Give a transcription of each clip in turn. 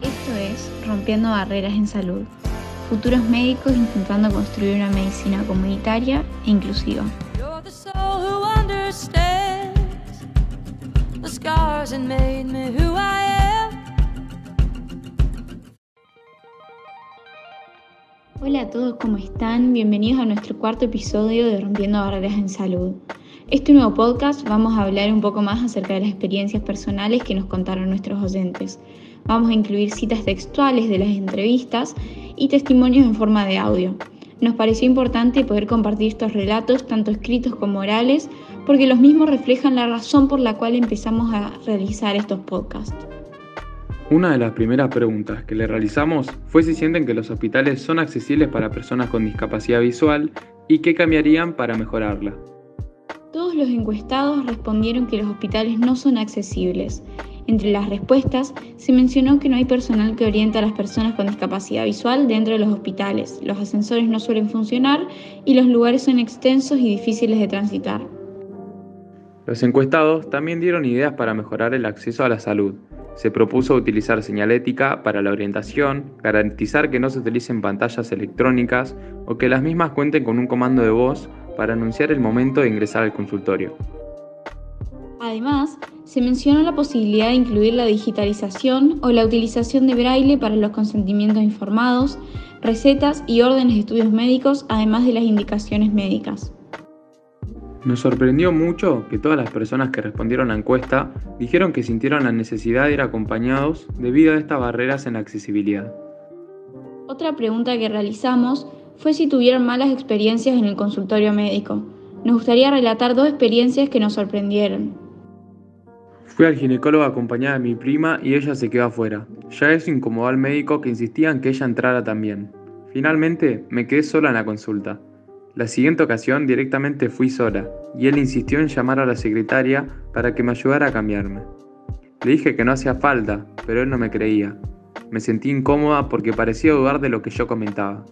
Esto es Rompiendo Barreras en Salud. Futuros médicos intentando construir una medicina comunitaria e inclusiva. Hola a todos, ¿cómo están? Bienvenidos a nuestro cuarto episodio de Rompiendo Barreras en Salud. Este nuevo podcast vamos a hablar un poco más acerca de las experiencias personales que nos contaron nuestros oyentes. Vamos a incluir citas textuales de las entrevistas y testimonios en forma de audio. Nos pareció importante poder compartir estos relatos, tanto escritos como orales, porque los mismos reflejan la razón por la cual empezamos a realizar estos podcasts. Una de las primeras preguntas que le realizamos fue si sienten que los hospitales son accesibles para personas con discapacidad visual y qué cambiarían para mejorarla. Todos los encuestados respondieron que los hospitales no son accesibles. Entre las respuestas se mencionó que no hay personal que oriente a las personas con discapacidad visual dentro de los hospitales, los ascensores no suelen funcionar y los lugares son extensos y difíciles de transitar. Los encuestados también dieron ideas para mejorar el acceso a la salud, se propuso utilizar señalética para la orientación, garantizar que no se utilicen pantallas electrónicas o que las mismas cuenten con un comando de voz para anunciar el momento de ingresar al consultorio. Además, se mencionó la posibilidad de incluir la digitalización o la utilización de braille para los consentimientos informados, recetas y órdenes de estudios médicos, además de las indicaciones médicas. Nos sorprendió mucho que todas las personas que respondieron a la encuesta dijeron que sintieron la necesidad de ir acompañados debido a estas barreras en la accesibilidad. Otra pregunta que realizamos fue si tuvieron malas experiencias en el consultorio médico. Nos gustaría relatar dos experiencias que nos sorprendieron. Fui al ginecólogo acompañada de mi prima y ella se quedó afuera. Ya eso incomodó al médico que insistía en que ella entrara también. Finalmente me quedé sola en la consulta. La siguiente ocasión directamente fui sola, y él insistió en llamar a la secretaria para que me ayudara a cambiarme. Le dije que no hacía falta, pero él no me creía. Me sentí incómoda porque parecía dudar de lo que yo comentaba.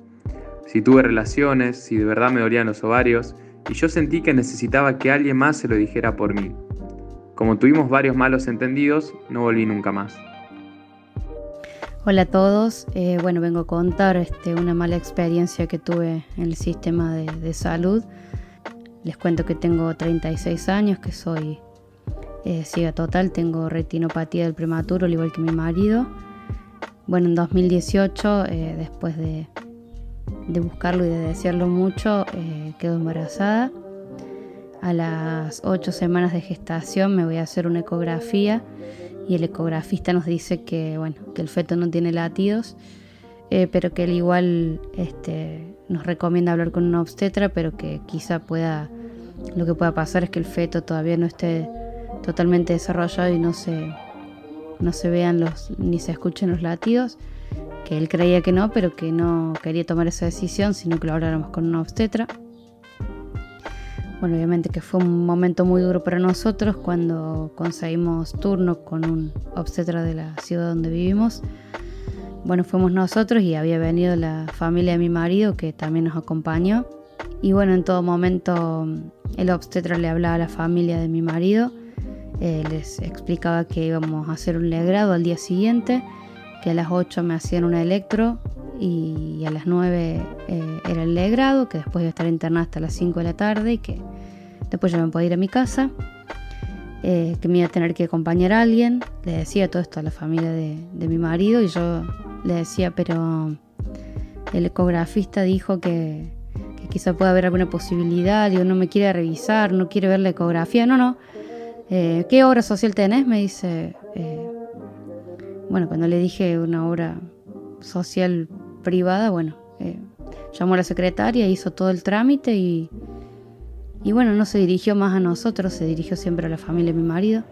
Si tuve relaciones, si de verdad me dolían los ovarios, y yo sentí que necesitaba que alguien más se lo dijera por mí. Como tuvimos varios malos entendidos, no volví nunca más. Hola a todos, eh, bueno, vengo a contar este, una mala experiencia que tuve en el sistema de, salud. Les cuento que tengo 36 años, que soy eh, ciega total, tengo retinopatía del prematuro, al igual que mi marido. Bueno, en 2018, eh, después de, buscarlo y de desearlo mucho, quedo embarazada. A las 8 semanas de gestación me voy a hacer una ecografía y el ecografista nos dice que, bueno, que el feto no tiene latidos, eh, pero que él igual este, nos recomienda hablar con una obstetra, pero que quizá pueda, lo que pueda pasar es que el feto todavía no esté totalmente desarrollado y no se, no se vean los, ni se escuchen los latidos, que él creía que no, pero que no quería tomar esa decisión, sino que lo habláramos con una obstetra. Bueno, obviamente que fue un momento muy duro para nosotros cuando conseguimos turno con un obstetra de la ciudad donde vivimos. Bueno, fuimos nosotros y había venido la familia de mi marido que también nos acompañó. Y bueno, en todo momento el obstetra le hablaba a la familia de mi marido, eh, les explicaba que íbamos a hacer un legrado al día siguiente, que a las 8 me hacían una electro y a las 9 eh, era el legrado, que después iba a estar internada hasta las 5 de la tarde y que después ya me podía ir a mi casa, eh, que me iba a tener que acompañar a alguien. Le decía todo esto a la familia de, mi marido y yo le decía, pero el ecografista dijo que, quizá pueda haber alguna posibilidad, digo, no me quiere revisar, no quiere ver la ecografía, no, no. Eh, ¿Qué obra social tenés? Me dice, bueno, cuando le dije una obra social privada, bueno, eh, llamó a la secretaria, hizo todo el trámite y, y bueno, no se dirigió más a nosotros, se dirigió siempre a la familia de mi marido.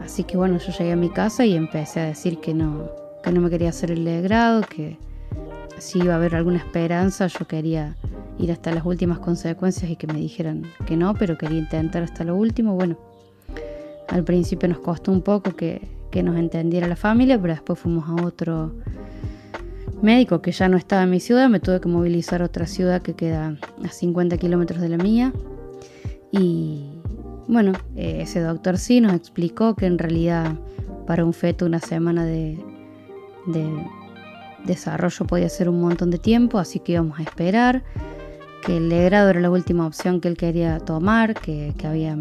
Así que bueno, yo llegué a mi casa y empecé a decir que no, que no me quería hacer el legrado, que si iba a haber alguna esperanza, yo quería ir hasta las últimas consecuencias y que me dijeran que no, pero quería intentar hasta lo último. Bueno, al principio nos costó un poco que, que nos entendiera la familia, pero después fuimos a otro médico que ya no estaba en mi ciudad, me tuve que movilizar a otra ciudad que queda a 50 kilómetros de la mía. Y bueno, eh, ese doctor sí nos explicó que en realidad para un feto una semana de, de desarrollo podía ser un montón de tiempo, así que íbamos a esperar, que el legrado era la última opción que él quería tomar, que, que había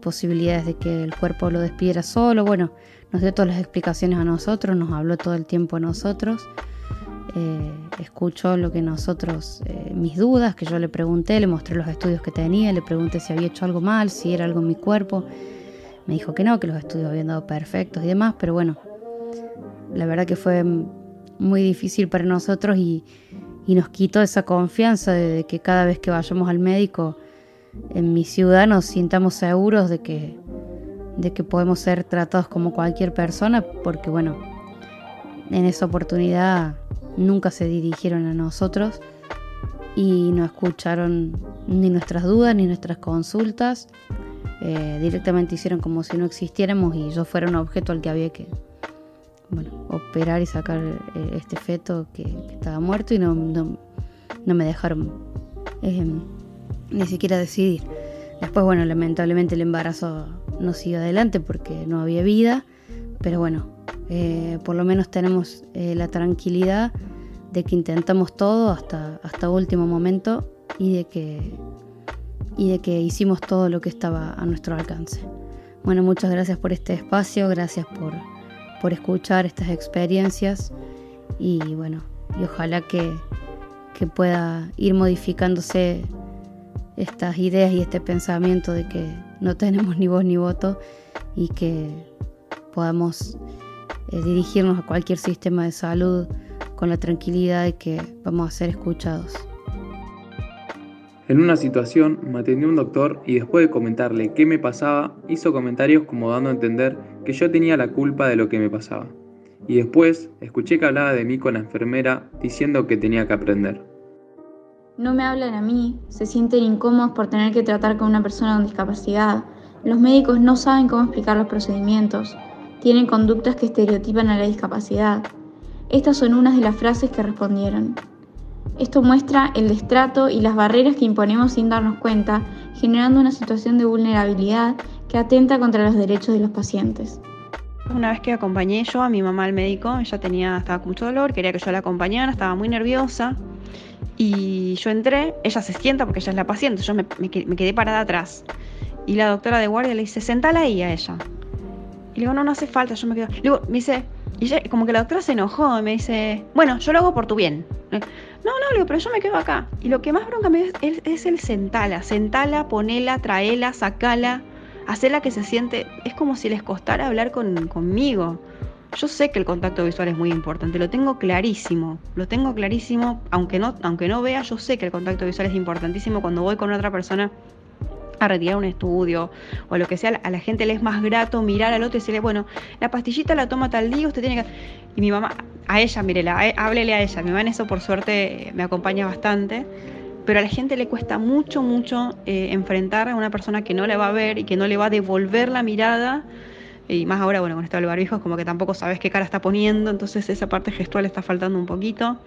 posibilidades de que el cuerpo lo despidiera solo, bueno, nos dio todas las explicaciones a nosotros, nos habló todo el tiempo a nosotros. Eh, escuchó lo que nosotros, eh, mis dudas, que yo le pregunté, le mostré los estudios que tenía, le pregunté si había hecho algo mal, si era algo en mi cuerpo. Me dijo que no, que los estudios habían dado perfectos y demás, pero bueno, la verdad que fue muy difícil para nosotros y, nos quitó esa confianza de, que cada vez que vayamos al médico en mi ciudad nos sintamos seguros de que, de que podemos ser tratados como cualquier persona, porque bueno, en esa oportunidad nunca se dirigieron a nosotros y no escucharon ni nuestras dudas ni nuestras consultas. Eh, directamente hicieron como si no existiéramos y yo fuera un objeto al que había que bueno, operar y sacar eh, este feto que, estaba muerto y no, no, me dejaron eh, ni siquiera decidir. Después, bueno, lamentablemente el embarazo no siguió adelante porque no había vida, pero bueno, por lo menos tenemos la tranquilidad de que intentamos todo hasta, hasta último momento y de, que, y de que hicimos todo lo que estaba a nuestro alcance. Bueno, muchas gracias por este espacio, gracias por, por escuchar estas experiencias y bueno, y ojalá que, que pueda ir modificándose estas ideas y este pensamiento de que no tenemos ni voz ni voto y que podamos eh, dirigirnos a cualquier sistema de salud con la tranquilidad de que vamos a ser escuchados. En una situación me atendió un doctor y después de comentarle qué me pasaba, hizo comentarios como dando a entender que yo tenía la culpa de lo que me pasaba. Y después escuché que hablaba de mí con la enfermera diciendo que tenía que aprender. No me hablan a mí, se sienten incómodos por tener que tratar con una persona con discapacidad. Los médicos no saben cómo explicar los procedimientos. Tienen conductas que estereotipan a la discapacidad. Estas son unas de las frases que respondieron. Esto muestra el destrato y las barreras que imponemos sin darnos cuenta, generando una situación de vulnerabilidad que atenta contra los derechos de los pacientes. Una vez que acompañé yo a mi mamá al médico, ella tenía, estaba con mucho dolor, quería que yo la acompañara, estaba muy nerviosa. Y yo entré, ella se sienta porque ella es la paciente, yo me, quedé parada atrás. Y la doctora de guardia le dice, sentala ahí a ella. Y le digo, no, no hace falta, yo me quedo. Le digo, me dice, y como que la doctora se enojó y me dice, bueno, yo lo hago por tu bien. No, no, pero yo me quedo acá. Y lo que más bronca me es, es, el sentala. Sentala, ponela, traela, sacala, hacerla que se siente. Es como si les costara hablar con, conmigo. Yo sé que el contacto visual es muy importante, lo tengo clarísimo, lo tengo clarísimo, aunque no, aunque no vea, yo sé que el contacto visual es importantísimo cuando voy con otra persona a retirar un estudio o lo que sea, a la gente le es más grato mirar al otro y decirle, bueno, la pastillita la toma tal día, usted tiene que... Y mi mamá, a ella, mírela, eh, háblele a ella, mi mamá en eso por suerte me acompaña bastante, pero a la gente le cuesta mucho, mucho eh, enfrentar a una persona que no le va a ver y que no le va a devolver la mirada. Y más ahora, bueno, con esto del barbijo es como que tampoco sabes qué cara está poniendo, entonces esa parte gestual está faltando un poquito.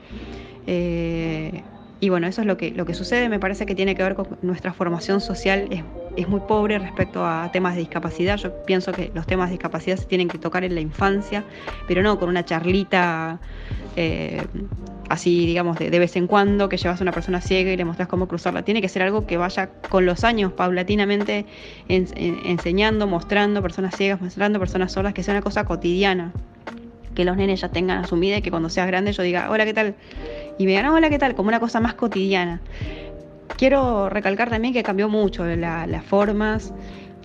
Eh, y bueno, eso es lo que, lo que sucede, me parece que tiene que ver con nuestra formación social, es, es, muy pobre respecto a temas de discapacidad. Yo pienso que los temas de discapacidad se tienen que tocar en la infancia, pero no con una charlita eh, así, digamos, de, vez en cuando, que llevas a una persona ciega y le mostras cómo cruzarla. Tiene que ser algo que vaya con los años, paulatinamente enseñando, mostrando personas ciegas, mostrando personas sordas, que sea una cosa cotidiana que los nenes ya tengan asumida y que cuando seas grande yo diga, hola, ¿qué tal? Y me digan, hola, ¿qué tal? Como una cosa más cotidiana. Quiero recalcar también que cambió mucho las formas.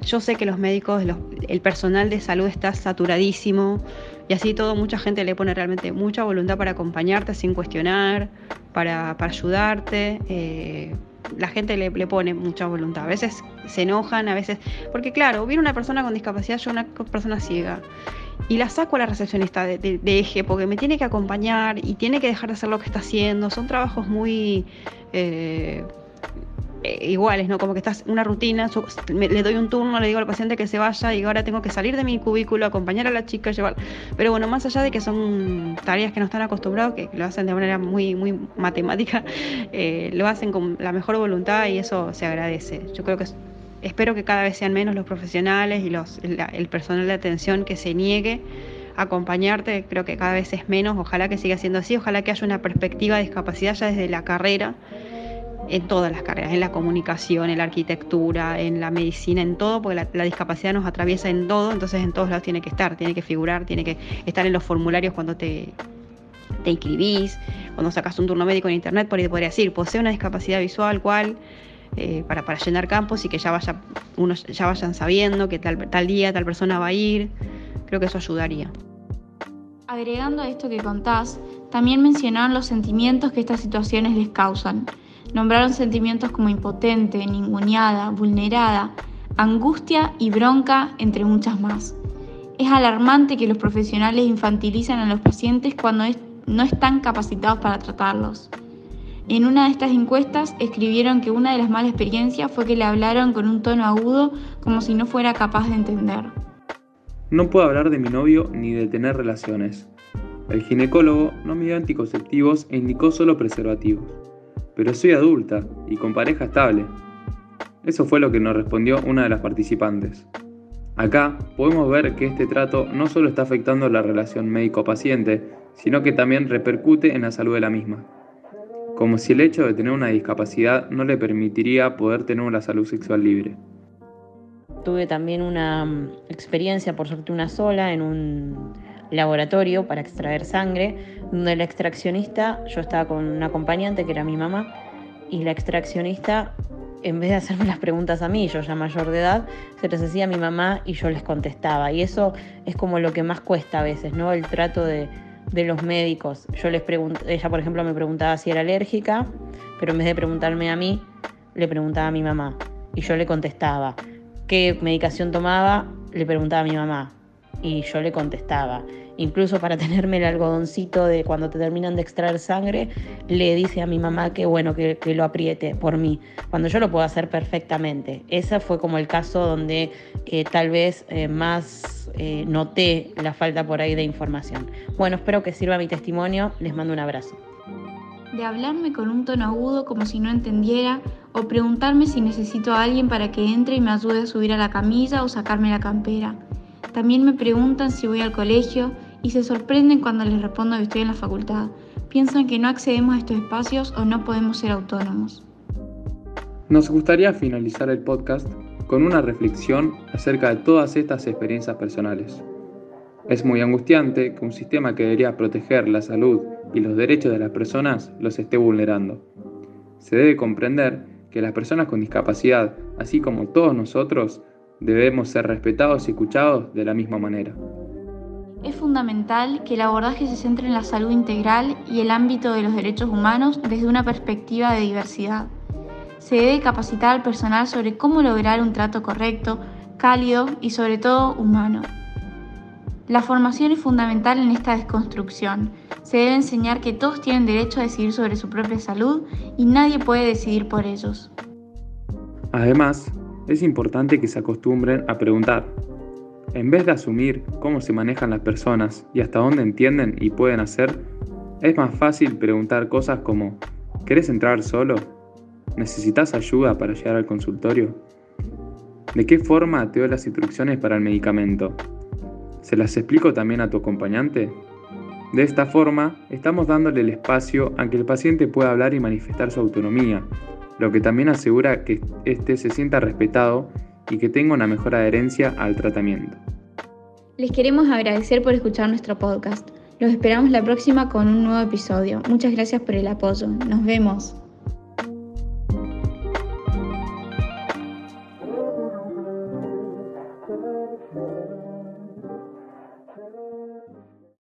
Yo sé que los médicos, el personal de salud está saturadísimo y así todo, mucha gente le pone realmente mucha voluntad para acompañarte sin cuestionar, para, ayudarte. Eh, la gente le, le, pone mucha voluntad. A veces se enojan, a veces. Porque, claro, viene una persona con discapacidad, yo una persona ciega y la saco a la recepcionista de, eje porque me tiene que acompañar y tiene que dejar de hacer lo que está haciendo. Son trabajos muy eh, eh, iguales, ¿no? Como que estás una rutina, le doy un turno, le digo al paciente que se vaya y ahora tengo que salir de mi cubículo, acompañar a la chica, llevar. Pero bueno, más allá de que son tareas que no están acostumbrados, que lo hacen de manera muy, muy matemática, eh, lo hacen con la mejor voluntad y eso se agradece. Yo creo que espero que cada vez sean menos los profesionales y los, el personal de atención que se niegue acompañarte, creo que cada vez es menos, ojalá que siga siendo así, ojalá que haya una perspectiva de discapacidad ya desde la carrera, en todas las carreras, en la comunicación, en la arquitectura, en la medicina, en todo, porque la, discapacidad nos atraviesa en todo, entonces en todos lados tiene que estar, tiene que figurar, tiene que estar en los formularios cuando te, te inscribís, cuando sacas un turno médico en internet, por ahí te podría decir, posee una discapacidad visual, cuál, eh, para, para, llenar campos y que ya vaya, vayan sabiendo que tal, tal día tal persona va a ir, creo que eso ayudaría. Agregando a esto que contás, también mencionaron los sentimientos que estas situaciones les causan. Nombraron sentimientos como impotente, ninguneada, vulnerada, angustia y bronca, entre muchas más. Es alarmante que los profesionales infantilizan a los pacientes cuando no están capacitados para tratarlos. En una de estas encuestas escribieron que una de las malas experiencias fue que le hablaron con un tono agudo como si no fuera capaz de entender. No puedo hablar de mi novio ni de tener relaciones. El ginecólogo no me dio anticonceptivos e indicó solo preservativos pero soy adulta y con pareja estable. Eso fue lo que nos respondió una de las participantes. Acá podemos ver que este trato no solo está afectando la relación médico-paciente, sino que también repercute en la salud de la misma. Como si el hecho de tener una discapacidad no le permitiría poder tener una salud sexual libre. Tuve también una mm, experiencia, por suerte una sola, en un laboratorio para extraer sangre, donde la extraccionista, yo estaba con un acompañante que era mi mamá, y la extraccionista, en vez de hacerme las preguntas a mí, yo ya mayor de edad, se les hacía a mi mamá y yo les contestaba. Y eso es como lo que más cuesta a veces, ¿no? El trato de, de los médicos. Yo les pregunto, ella por ejemplo me preguntaba si era alérgica, pero en vez de preguntarme a mí, le preguntaba a mi mamá. Y yo le contestaba. ¿Qué medicación tomaba? Le preguntaba a mi mamá y yo le contestaba. Incluso para tenerme el algodoncito de cuando te terminan de extraer sangre, le dice a mi mamá que bueno, que, lo apriete por mí, cuando yo lo puedo hacer perfectamente. Ese fue como el caso donde eh, tal vez eh, más eh, noté la falta por ahí de información. Bueno, espero que sirva mi testimonio, les mando un abrazo. De hablarme con un tono agudo como si no entendiera, o preguntarme si necesito a alguien para que entre y me ayude a subir a la camilla o sacarme la campera también me preguntan si voy al colegio y se sorprenden cuando les respondo que estoy en la facultad. Piensan que no accedemos a estos espacios o no podemos ser autónomos. Nos gustaría finalizar el podcast con una reflexión acerca de todas estas experiencias personales. Es muy angustiante que un sistema que debería proteger la salud y los derechos de las personas los esté vulnerando. Se debe comprender que las personas con discapacidad, así como todos nosotros, debemos ser respetados y escuchados de la misma manera. Es fundamental que el abordaje se centre en la salud integral y el ámbito de los derechos humanos desde una perspectiva de diversidad. Se debe capacitar al personal sobre cómo lograr un trato correcto, cálido y sobre todo humano. La formación es fundamental en esta desconstrucción. Se debe enseñar que todos tienen derecho a decidir sobre su propia salud y nadie puede decidir por ellos. Además, es importante que se acostumbren a preguntar. En vez de asumir cómo se manejan las personas y hasta dónde entienden y pueden hacer, es más fácil preguntar cosas como, ¿querés entrar solo? ¿Necesitas ayuda para llegar al consultorio? ¿De qué forma te doy las instrucciones para el medicamento? ¿Se las explico también a tu acompañante? De esta forma, estamos dándole el espacio a que el paciente pueda hablar y manifestar su autonomía, lo que también asegura que éste se sienta respetado y que tenga una mejor adherencia al tratamiento. Les queremos agradecer por escuchar nuestro podcast. Los esperamos la próxima con un nuevo episodio. Muchas gracias por el apoyo. Nos vemos.